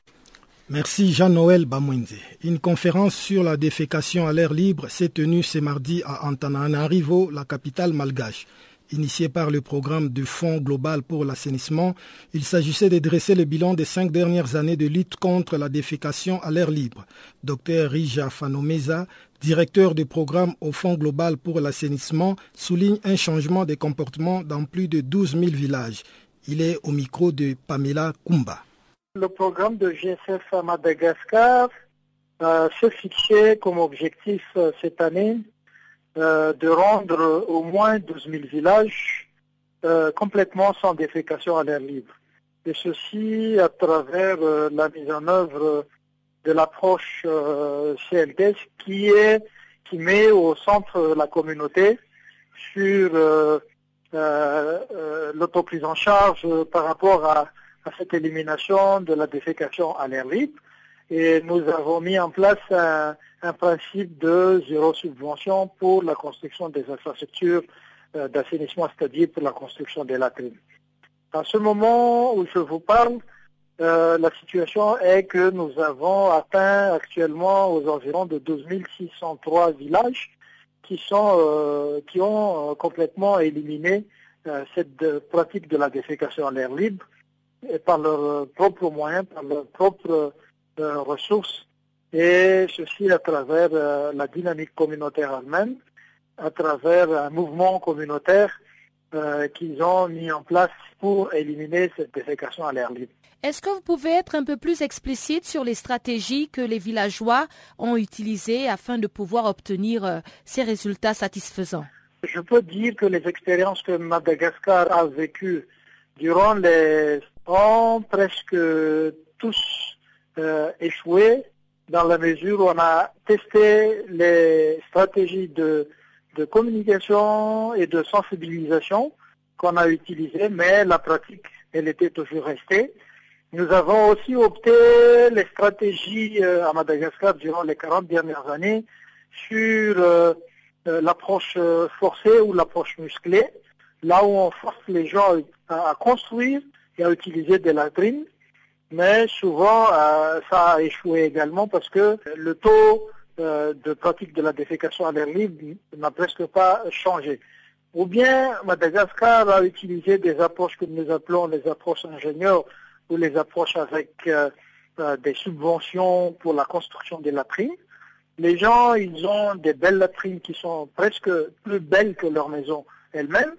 Merci Jean-Noël Bamwenze. Une conférence sur la défécation à l'air libre s'est tenue ce mardi à Antananarivo, la capitale malgache. Initiée par le programme du Fonds global pour l'assainissement, il s'agissait de dresser le bilan des cinq dernières années de lutte contre la défécation à l'air libre. Dr Rija Fanomeza, directeur du programme au Fonds global pour l'assainissement, souligne un changement de comportement dans plus de 12 000 villages. Il est au micro de Pamela Kumba. Le programme de GSF à Madagascar euh, se fixait comme objectif euh, cette année euh, de rendre au moins 12 000 villages euh, complètement sans défécation à l'air libre. Et ceci à travers la mise en œuvre de l'approche CLDS qui est qui met au centre la communauté sur l'autoprise en charge par rapport à à cette élimination de la défécation à l'air libre. Et nous avons mis en place un, principe de zéro subvention pour la construction des infrastructures euh, d'assainissement, c'est-à-dire pour la construction des latrines. À ce moment où je vous parle, euh, la situation est que nous avons atteint actuellement aux environs de 12 603 villages qui, sont, euh, qui ont complètement éliminé cette pratique de la défécation à l'air libre et par leurs propres moyens, par leurs propres euh, ressources, et ceci à travers euh, la dynamique communautaire elle-même, à travers un mouvement communautaire euh, qu'ils ont mis en place pour éliminer cette défécation à l'air libre. Est-ce que vous pouvez être un peu plus explicite sur les stratégies que les villageois ont utilisées afin de pouvoir obtenir euh, ces résultats satisfaisants? Je peux dire que les expériences que Madagascar a vécues durant les ont presque tous euh, échoué dans la mesure où on a testé les stratégies de, de communication et de sensibilisation qu'on a utilisées, mais la pratique, elle était toujours restée. Nous avons aussi opté les stratégies euh, à Madagascar durant les 40 dernières années sur euh, euh, l'approche forcée ou l'approche musclée, là où on force les gens à, à construire et à utiliser des latrines, mais souvent euh, ça a échoué également parce que le taux euh, de pratique de la défécation à l'air libre n'a presque pas changé. Ou bien Madagascar a utilisé des approches que nous appelons les approches ingénieurs ou les approches avec euh, des subventions pour la construction des latrines. Les gens, ils ont des belles latrines qui sont presque plus belles que leur maison elle-même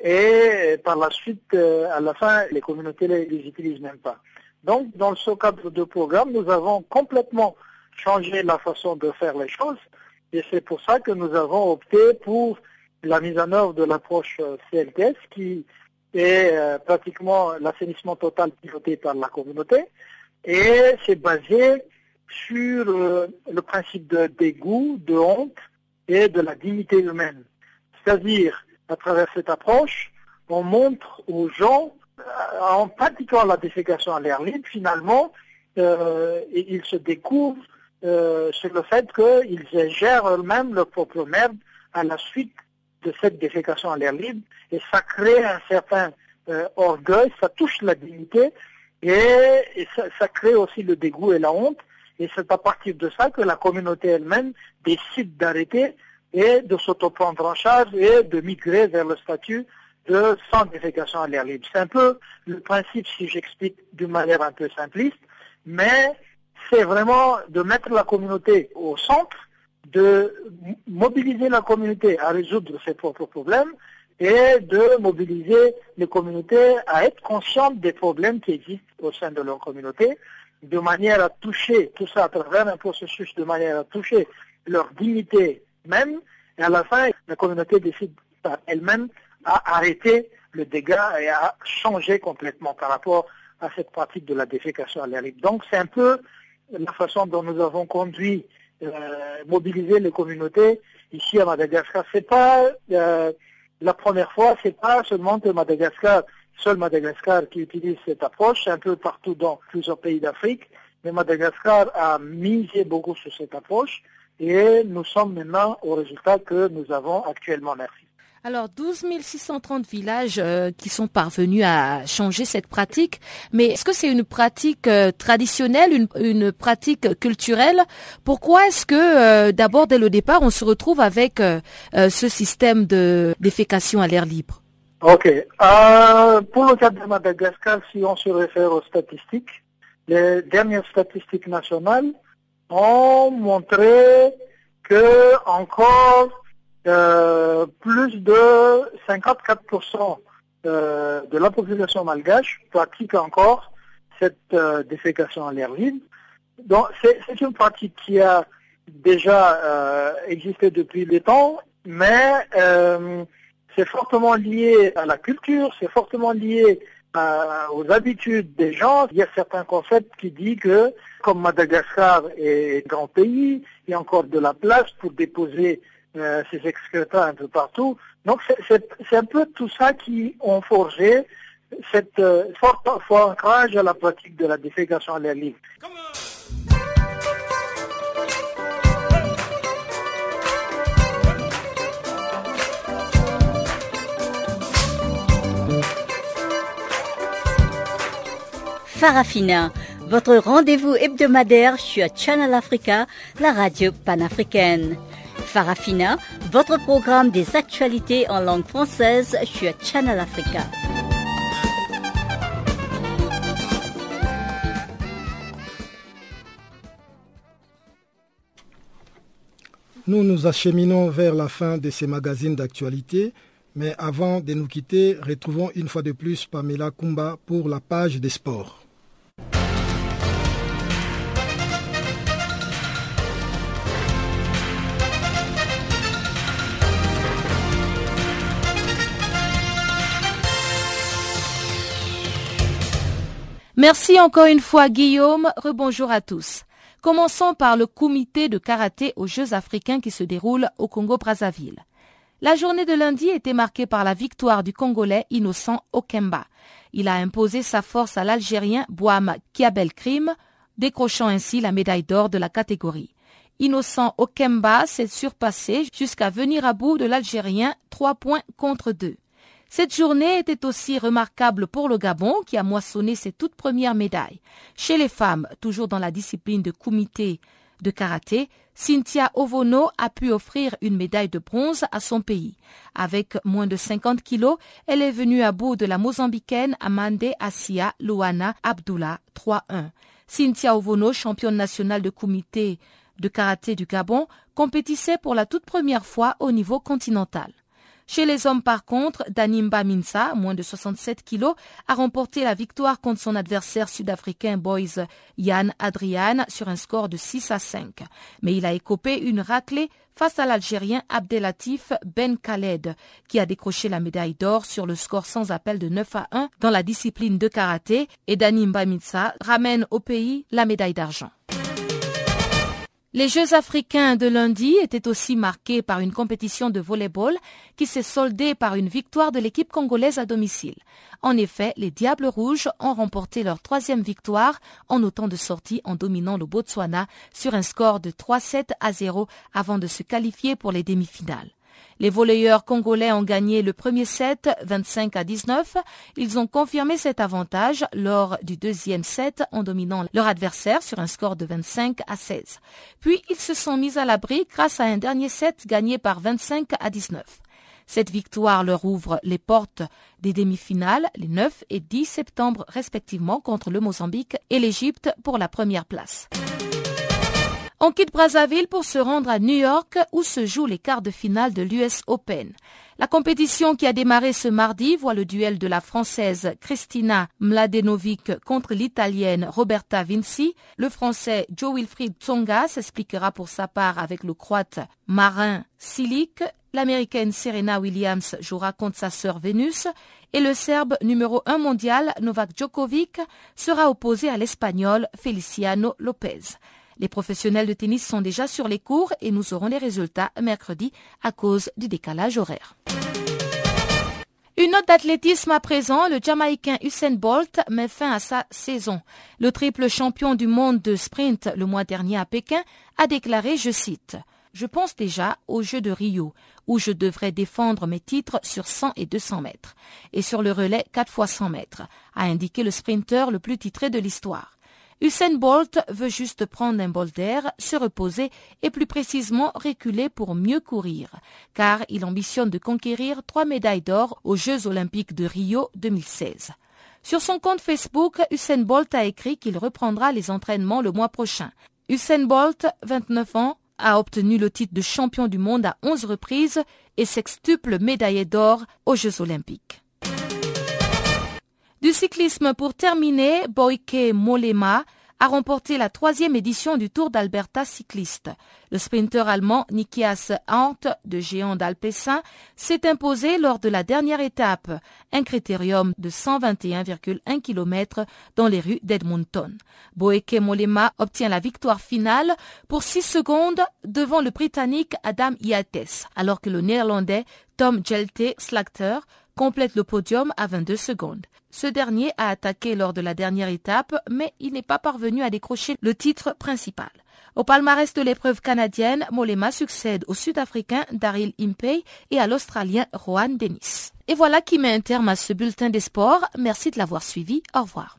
et par la suite, euh, à la fin, les communautés les, les utilisent même pas. Donc, dans ce cadre de programme, nous avons complètement changé la façon de faire les choses et c'est pour ça que nous avons opté pour la mise en œuvre de l'approche euh, CLTS qui est euh, pratiquement l'assainissement total piloté par la communauté et c'est basé sur le principe de dégoût, de honte et de la dignité humaine. C'est-à-dire à travers cette approche, on montre aux gens, euh, en pratiquant la défécation à l'air libre, finalement, euh, ils se découvrent euh, sur le fait qu'ils gèrent eux-mêmes leur propre merde à la suite de cette défécation à l'air libre, et ça crée un certain orgueil, ça touche la dignité, et, ça, crée aussi le dégoût et la honte, et c'est à partir de ça que la communauté elle-même décide d'arrêter et de s'autoprendre en charge et de migrer vers le statut de sans défécation à l'air libre. C'est un peu le principe, si j'explique d'une manière un peu simpliste, mais c'est vraiment de mettre la communauté au centre, de mobiliser la communauté à résoudre ses propres problèmes et de mobiliser les communautés à être conscientes des problèmes qui existent au sein de leur communauté, de manière à toucher tout ça à travers un processus, de manière à toucher leur dignité même, et à la fin, la communauté décide par elle-même à arrêter le dégât et à changer complètement par rapport à cette pratique de la défécation à l'air libre. Donc c'est un peu la façon dont nous avons conduit mobiliser les communautés ici à Madagascar. C'est pas la première fois, c'est pas seulement que Madagascar, seul Madagascar qui utilise cette approche, c'est un peu partout dans plusieurs pays d'Afrique, mais Madagascar a misé beaucoup sur cette approche et nous sommes maintenant au résultat que nous avons actuellement. Merci. Alors 12 630 villages euh, qui sont parvenus à changer cette pratique, mais est-ce que c'est une pratique euh, traditionnelle, une, pratique culturelle? Pourquoi est-ce que euh, d'abord dès le départ on se retrouve avec ce système de défécation à l'air libre? Ok. pour le cas de Madagascar, si on se réfère aux statistiques, les dernières statistiques nationales ont montré que encore euh, plus de 54% euh, de la population malgache pratique encore cette euh, défécation à l'air libre. Donc c'est une pratique qui a déjà existé depuis des temps, mais c'est fortement lié à la culture, c'est fortement lié aux habitudes des gens. Il y a certains concepts qui disent que, comme Madagascar est grand pays, il y a encore de la place pour déposer euh, ces un peu partout. Donc c'est un peu tout ça qui ont forgé cette euh, fort, fort ancrage à la pratique de la défécation à l'air libre. Farafina, votre rendez-vous hebdomadaire sur Channel Africa, la radio panafricaine. Farafina, votre programme des actualités en langue française sur Channel Africa. Nous nous acheminons vers la fin de ces magazines d'actualité, mais avant de nous quitter, retrouvons une fois de plus Pamela Kumba pour la page des sports. Merci encore une fois Guillaume, rebonjour à tous. Commençons par le comité de karaté aux Jeux africains qui se déroule au Congo-Brazzaville. La journée de lundi était marquée par la victoire du Congolais Innocent Okemba. Il a imposé sa force à l'Algérien Boam Kiabel Krim, décrochant ainsi la médaille d'or de la catégorie. Innocent Okemba s'est surpassé jusqu'à venir à bout de l'Algérien, trois points contre deux. Cette journée était aussi remarquable pour le Gabon qui a moissonné ses toutes premières médailles. Chez les femmes, toujours dans la discipline de comité de karaté, Cynthia Ovono a pu offrir une médaille de bronze à son pays. Avec moins de 50 kilos, elle est venue à bout de la Mozambicaine Amande Assia Luana Abdullah 3-1. Cynthia Ovono, championne nationale de comité de karaté du Gabon, compétissait pour la toute première fois au niveau continental. Chez les hommes, par contre, Danimba Minsa, moins de 67 kilos, a remporté la victoire contre son adversaire sud-africain Boys Yann Adrian sur un score de 6 à 5. Mais il a écopé une raclée face à l'Algérien Abdelatif Ben Khaled, qui a décroché la médaille d'or sur le score sans appel de 9 à 1 dans la discipline de karaté et Danimba Minsa ramène au pays la médaille d'argent. Les Jeux africains de lundi étaient aussi marqués par une compétition de volleyball qui s'est soldée par une victoire de l'équipe congolaise à domicile. En effet, les Diables Rouges ont remporté leur troisième victoire en autant de sorties en dominant le Botswana sur un score de 3-7 à 0 avant de se qualifier pour les demi-finales. Les volleyeurs congolais ont gagné le premier set 25 à 19. Ils ont confirmé cet avantage lors du deuxième set en dominant leur adversaire sur un score de 25 à 16. Puis ils se sont mis à l'abri grâce à un dernier set gagné par 25 à 19. Cette victoire leur ouvre les portes des demi-finales les 9 et 10 septembre respectivement contre le Mozambique et l'Égypte pour la première place. On quitte Brazzaville pour se rendre à New York où se jouent les quarts de finale de l'US Open. La compétition qui a démarré ce mardi voit le duel de la Française Christina Mladenovic contre l'Italienne Roberta Vinci. Le Français Joe Wilfried Tsonga s'expliquera pour sa part avec le Croate Marin Silic. L'Américaine Serena Williams jouera contre sa sœur Vénus et le Serbe numéro 1 mondial Novak Djokovic sera opposé à l'Espagnol Feliciano Lopez. Les professionnels de tennis sont déjà sur les cours et nous aurons les résultats mercredi à cause du décalage horaire. Une note d'athlétisme à présent, le Jamaïcain Usain Bolt met fin à sa saison. Le triple champion du monde de sprint le mois dernier à Pékin a déclaré, je cite, Je pense déjà aux Jeux de Rio, où je devrais défendre mes titres sur 100 et 200 mètres, et sur le relais 4 fois 100 mètres, a indiqué le sprinter le plus titré de l'histoire. Usain Bolt veut juste prendre un bol d'air, se reposer et plus précisément reculer pour mieux courir, car il ambitionne de conquérir trois médailles d'or aux Jeux olympiques de Rio 2016. Sur son compte Facebook, Usain Bolt a écrit qu'il reprendra les entraînements le mois prochain. Usain Bolt, 29 ans, a obtenu le titre de champion du monde à 11 reprises et sextuple médaillé d'or aux Jeux olympiques. Du cyclisme pour terminer, Boike Molema a remporté la troisième édition du Tour d'Alberta cycliste. Le sprinter allemand Nikias Hant, de géant d'Alpessin, s'est imposé lors de la dernière étape, un critérium de 121,1 km dans les rues d'Edmonton. Boeke Molema obtient la victoire finale pour 6 secondes devant le Britannique Adam Yates, alors que le Néerlandais Tom Jelte Slagter complète le podium à 22 secondes. Ce dernier a attaqué lors de la dernière étape, mais il n'est pas parvenu à décrocher le titre principal. Au palmarès de l'épreuve canadienne, Molema succède au Sud-Africain Daryl Impey et à l'Australien Rohan Dennis. Et voilà qui met un terme à ce bulletin des sports. Merci de l'avoir suivi. Au revoir.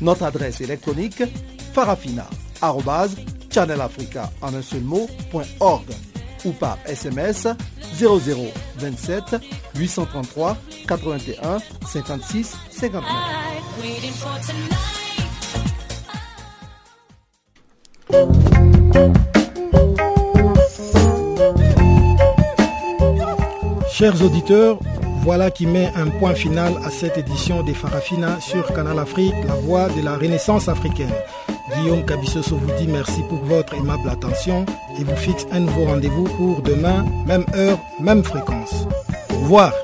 Notre adresse électronique farafina.channelafrica en un seul ou par SMS 0027 833 81 56 59. Chers auditeurs, voilà qui met un point final à cette édition des Farafina sur Canal Afrique, la voix de la Renaissance africaine. Guillaume Cabissoso vous dit merci pour votre aimable attention et vous fixe un nouveau rendez-vous pour demain, même heure, même fréquence. Au revoir.